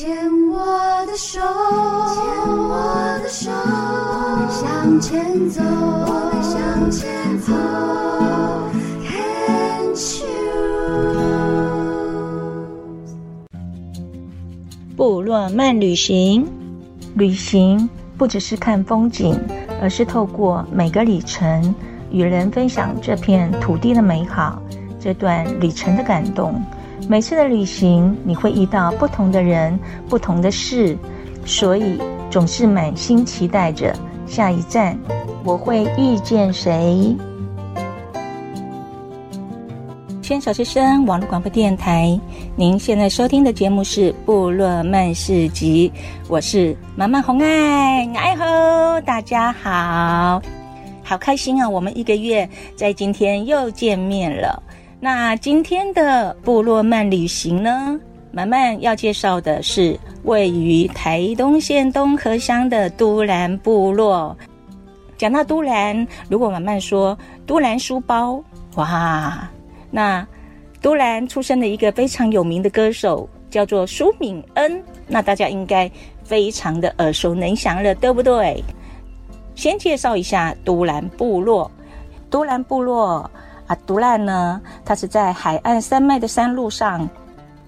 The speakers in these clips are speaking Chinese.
牵我的手，牵我的手，我们向前走，我们向前走。Can't you？部落漫旅行，旅行不只是看风景，而是透过每个里程，与人分享这片土地的美好，这段旅程的感动。每次的旅行，你会遇到不同的人、不同的事，所以总是满心期待着下一站我会遇见谁。牵小学生网络广播电台，您现在收听的节目是《部落漫事集》，我是妈妈红爱，爱吼，大家好，好开心啊！我们一个月在今天又见面了。那今天的部落漫旅行呢，慢慢要介绍的是位于台东县东河乡的都兰部落。讲到都兰，如果慢慢说都兰书包，哇，那都兰出生的一个非常有名的歌手叫做舒敏恩，那大家应该非常的耳熟能详了，对不对？先介绍一下都兰部落，都兰部落。阿，都兰呢，它是在海岸山脉的山路上，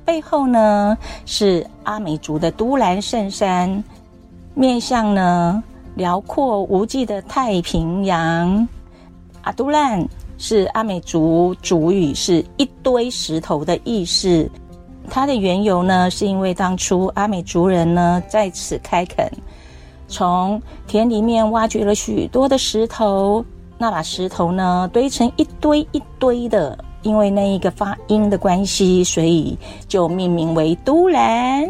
背后呢是阿美族的都兰圣山，面向呢辽阔无际的太平洋。阿，都兰是阿美族族语，是一堆石头的意思。它的缘由呢，是因为当初阿美族人呢在此开垦，从田里面挖掘了许多的石头。那把石头呢堆成一堆一堆的，因为那一个发音的关系，所以就命名为都兰。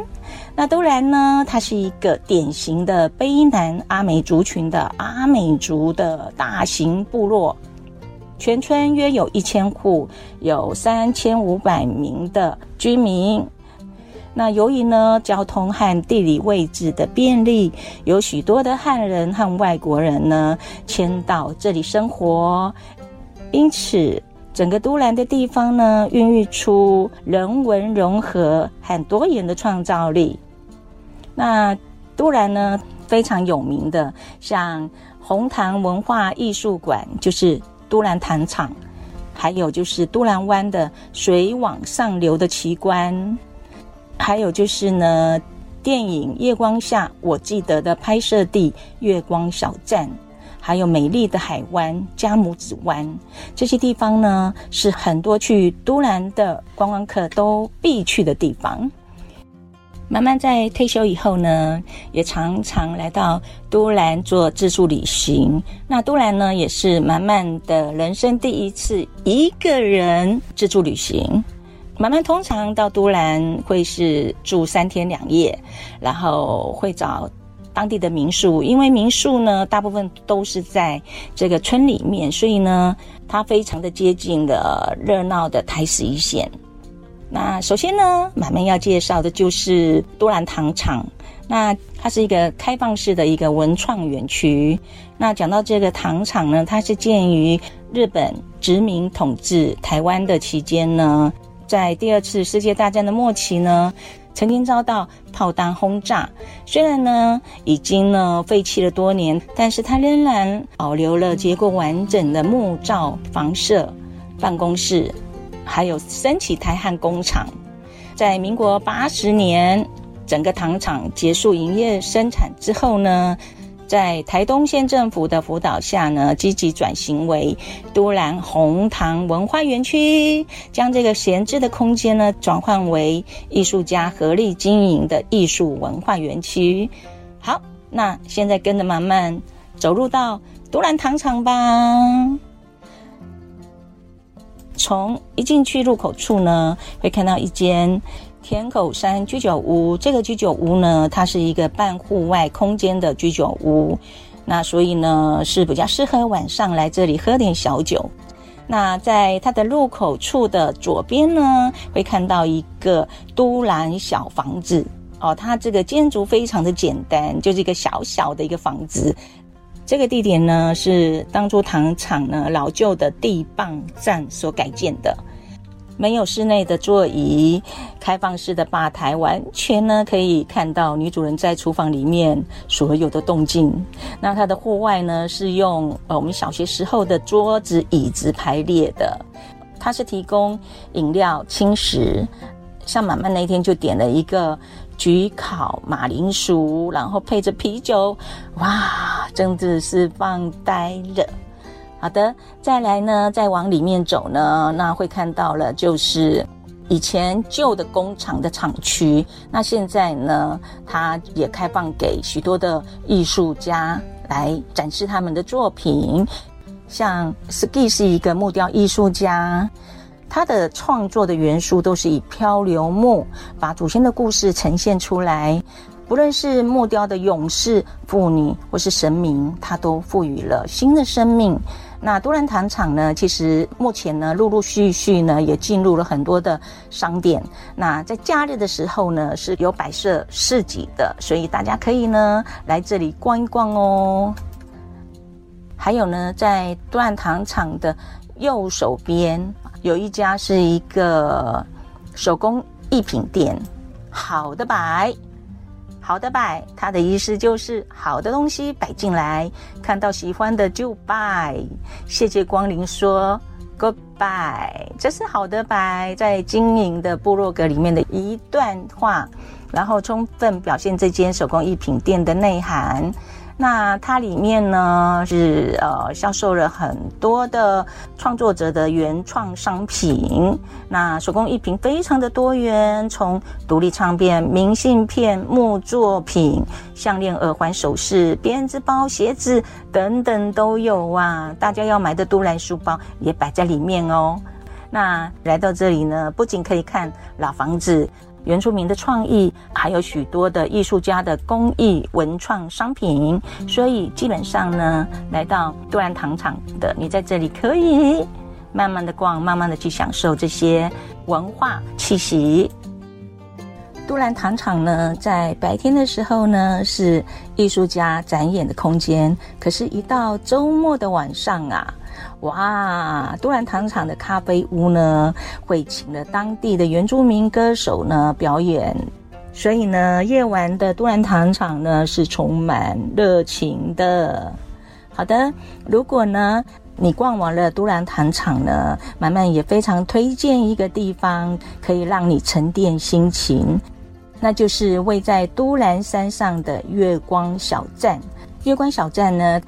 那都兰呢，它是一个典型的卑南阿美族群的阿美族的大型部落，全村约有一千户，有三千五百名的居民。那由于呢，交通和地理位置的便利，有许多的汉人和外国人呢迁到这里生活，因此整个都兰的地方呢，孕育出人文融合和多元的创造力。那都兰呢，非常有名的，像红糖文化艺术馆，就是都兰糖厂，还有就是都兰湾的水往上流的奇观。还有就是呢，电影《月光下》我记得的拍摄地月光小站，还有美丽的海湾加母子湾，这些地方呢，是很多去都兰的观光客都必去的地方。慢慢在退休以后呢，也常常来到都兰做自助旅行。那都兰呢，也是慢慢的人生第一次一个人自助旅行。慢慢通常到都兰会是住三天两夜，然后会找当地的民宿，因为民宿呢大部分都是在这个村里面，所以呢它非常的接近的热闹的台十一线。那首先呢，慢慢要介绍的就是都兰糖厂，那它是一个开放式的一个文创园区。那讲到这个糖厂呢，它是建于日本殖民统治台湾的期间呢。在第二次世界大战的末期呢，曾经遭到炮弹轰炸。虽然呢已经呢废弃了多年，但是它仍然保留了结构完整的木造房舍、办公室，还有升起台焊工厂。在民国八十年，整个糖厂结束营业生产之后呢，在台东县政府的辅导下呢，积极转型为都兰红糖文化园区，将这个闲置的空间呢转换为艺术家合力经营的艺术文化园区。好，那现在跟着慢慢走入到都兰糖厂吧。从一进去入口处呢，会看到一间。田口山居酒屋，这个居酒屋呢，它是一个半户外空间的居酒屋，那所以呢是比较适合晚上来这里喝点小酒。那在它的入口处的左边呢，会看到一个都兰小房子哦，它这个建筑非常的简单，就是一个小小的一个房子。这个地点呢是当初糖厂呢老旧的地磅站所改建的。没有室内的座椅，开放式的吧台，完全呢可以看到女主人在厨房里面所有的动静。那它的户外呢是用呃我们小学时候的桌子椅子排列的，它是提供饮料轻食，像满满那天就点了一个焗烤马铃薯，然后配着啤酒，哇，真的是放呆了。好的，再来呢，再往里面走呢，那会看到了，就是以前旧的工厂的厂区。那现在呢，它也开放给许多的艺术家来展示他们的作品。像 Ski 是一个木雕艺术家，他的创作的元素都是以漂流木把祖先的故事呈现出来。不论是木雕的勇士、妇女，或是神明，他都赋予了新的生命。那都兰糖厂呢，其实目前呢，陆陆续续呢，也进入了很多的商店。那在假日的时候呢，是有摆设市集的，所以大家可以呢来这里逛一逛哦。还有呢，在都兰糖厂的右手边有一家是一个手工艺品店，好的摆。好的摆，它的意思就是好的东西摆进来，看到喜欢的就摆。谢谢光临，说 goodbye。这是好的摆在经营的部落格里面的一段话，然后充分表现这间手工艺品店的内涵。那它里面呢是呃销售了很多的创作者的原创商品，那手工艺品非常的多元，从独立唱片、明信片、木作品、项链、耳环、首饰、编织包、鞋子等等都有啊！大家要买的都兰书包也摆在里面哦。那来到这里呢，不仅可以看老房子。原住民的创意，还有许多的艺术家的工艺文创商品，所以基本上呢，来到都兰糖厂的，你在这里可以慢慢的逛，慢慢的去享受这些文化气息。都兰糖厂呢，在白天的时候呢，是艺术家展演的空间，可是，一到周末的晚上啊。哇，都兰糖厂的咖啡屋呢，会请了当地的原住民歌手呢表演，所以呢，夜晚的都兰糖厂呢是充满热情的。好的，如果呢你逛完了都兰糖厂呢，满满也非常推荐一个地方，可以让你沉淀心情，那就是位在都兰山上的月光小站。月光小站呢，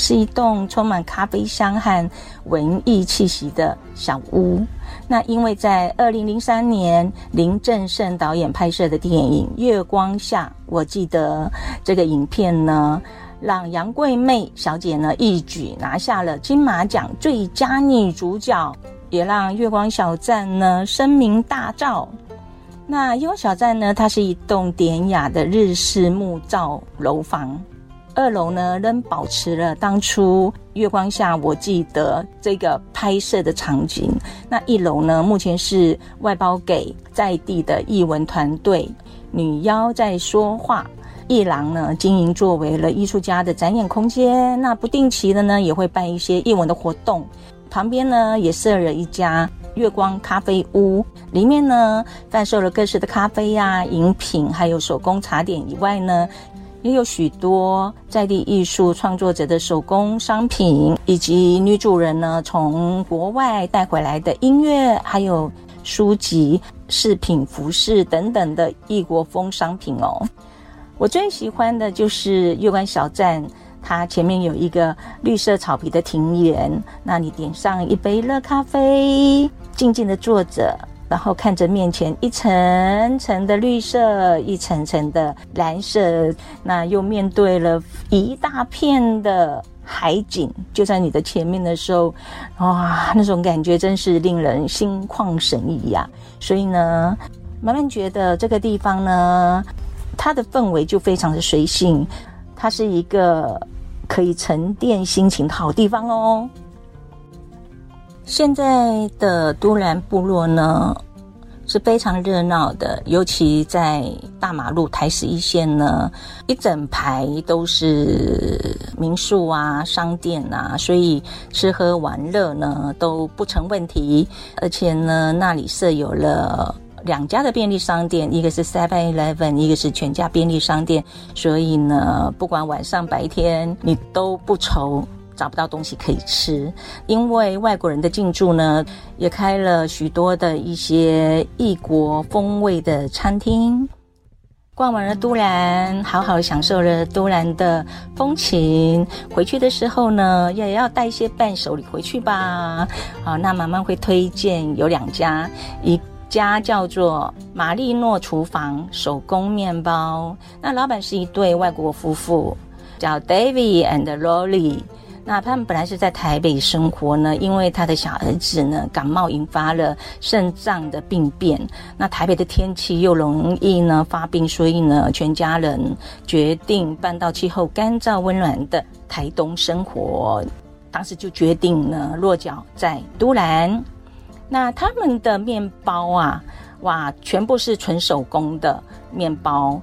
是一栋充满咖啡香和文艺气息的小屋。那因为在二零零三年林正盛导演拍摄的电影《月光下》，我记得这个影片呢，让杨贵媚小姐呢一举拿下了金马奖最佳女主角，也让月光小站呢声名大噪。那月光小站呢，它是一栋典雅的日式木造楼房。二楼呢，仍保持了当初月光下我记得这个拍摄的场景。那一楼呢，目前是外包给在地的艺文团队，女妖在说话。艺廊呢，经营作为了艺术家的展演空间。那不定期的呢，也会办一些艺文的活动。旁边呢，也设了一家月光咖啡屋，里面呢，贩售了各式的咖啡呀、啊、饮品，还有手工茶点以外呢。也有许多在地艺术创作者的手工商品，以及女主人呢从国外带回来的音乐，还有书籍、饰品、服饰等等的异国风商品哦。我最喜欢的就是月光小站，它前面有一个绿色草皮的庭园，那你点上一杯热咖啡，静静的坐着。然后看着面前一层层的绿色，一层层的蓝色，那又面对了一大片的海景，就在你的前面的时候，哇，那种感觉真是令人心旷神怡呀！所以呢，慢慢觉得这个地方呢，它的氛围就非常的随性，它是一个可以沉淀心情的好地方哦。现在的都兰部落呢，是非常热闹的，尤其在大马路台十一线呢，一整排都是民宿啊、商店啊，所以吃喝玩乐呢都不成问题。而且呢，那里设有了两家的便利商店，一个是 Seven Eleven，一个是全家便利商店，所以呢，不管晚上白天，你都不愁。找不到东西可以吃，因为外国人的进驻呢，也开了许多的一些异国风味的餐厅。逛完了都兰，好好享受了都兰的风情。回去的时候呢，也要带一些伴手礼回去吧。好，那妈妈会推荐有两家，一家叫做玛丽诺厨房手工面包，那老板是一对外国夫妇，叫 David and Lolly。那他们本来是在台北生活呢，因为他的小儿子呢感冒引发了肾脏的病变，那台北的天气又容易呢发病，所以呢全家人决定搬到气候干燥温暖的台东生活。当时就决定呢落脚在都兰。那他们的面包啊，哇，全部是纯手工的面包，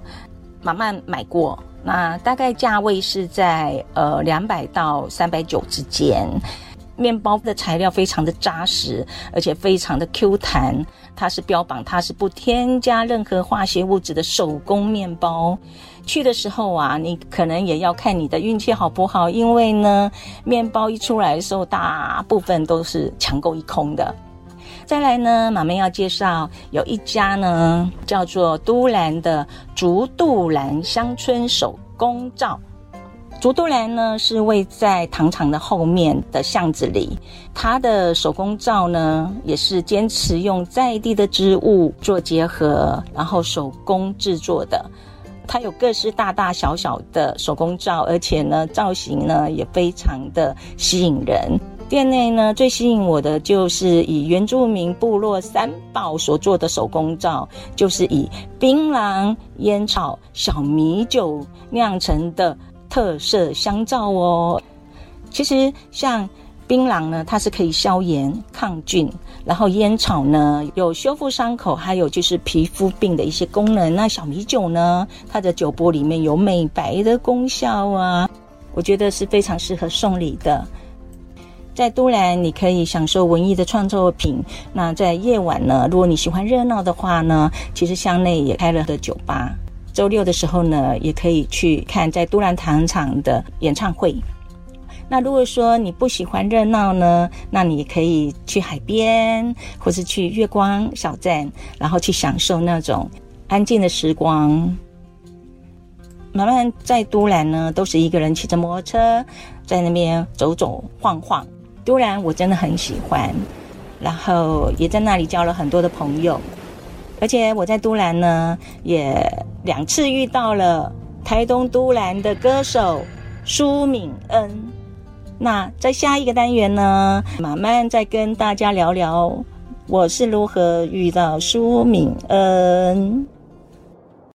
妈妈买过。那大概价位是在呃两百到三百九之间，面包的材料非常的扎实，而且非常的 Q 弹，它是标榜它是不添加任何化学物质的手工面包。去的时候啊，你可能也要看你的运气好不好，因为呢，面包一出来的时候，大部分都是抢购一空的。再来呢，妈妈要介绍有一家呢，叫做都兰的竹度兰乡村手工皂。竹度兰呢是位在糖厂的后面的巷子里，它的手工皂呢也是坚持用在地的植物做结合，然后手工制作的。它有各式大大小小的手工皂，而且呢造型呢也非常的吸引人。店内呢，最吸引我的就是以原住民部落三宝所做的手工皂，就是以槟榔、烟草、小米酒酿成的特色香皂哦。其实像槟榔呢，它是可以消炎抗菌，然后烟草呢有修复伤口，还有就是皮肤病的一些功能。那小米酒呢，它的酒波里面有美白的功效啊，我觉得是非常适合送礼的。在都兰，你可以享受文艺的创作品。那在夜晚呢，如果你喜欢热闹的话呢，其实巷内也开了的酒吧。周六的时候呢，也可以去看在都兰糖厂的演唱会。那如果说你不喜欢热闹呢，那你可以去海边，或是去月光小站，然后去享受那种安静的时光。慢慢在都兰呢，都是一个人骑着摩托车在那边走走晃晃。都兰我真的很喜欢，然后也在那里交了很多的朋友，而且我在都兰呢也两次遇到了台东都兰的歌手舒敏恩。那在下一个单元呢，慢慢再跟大家聊聊我是如何遇到舒敏恩。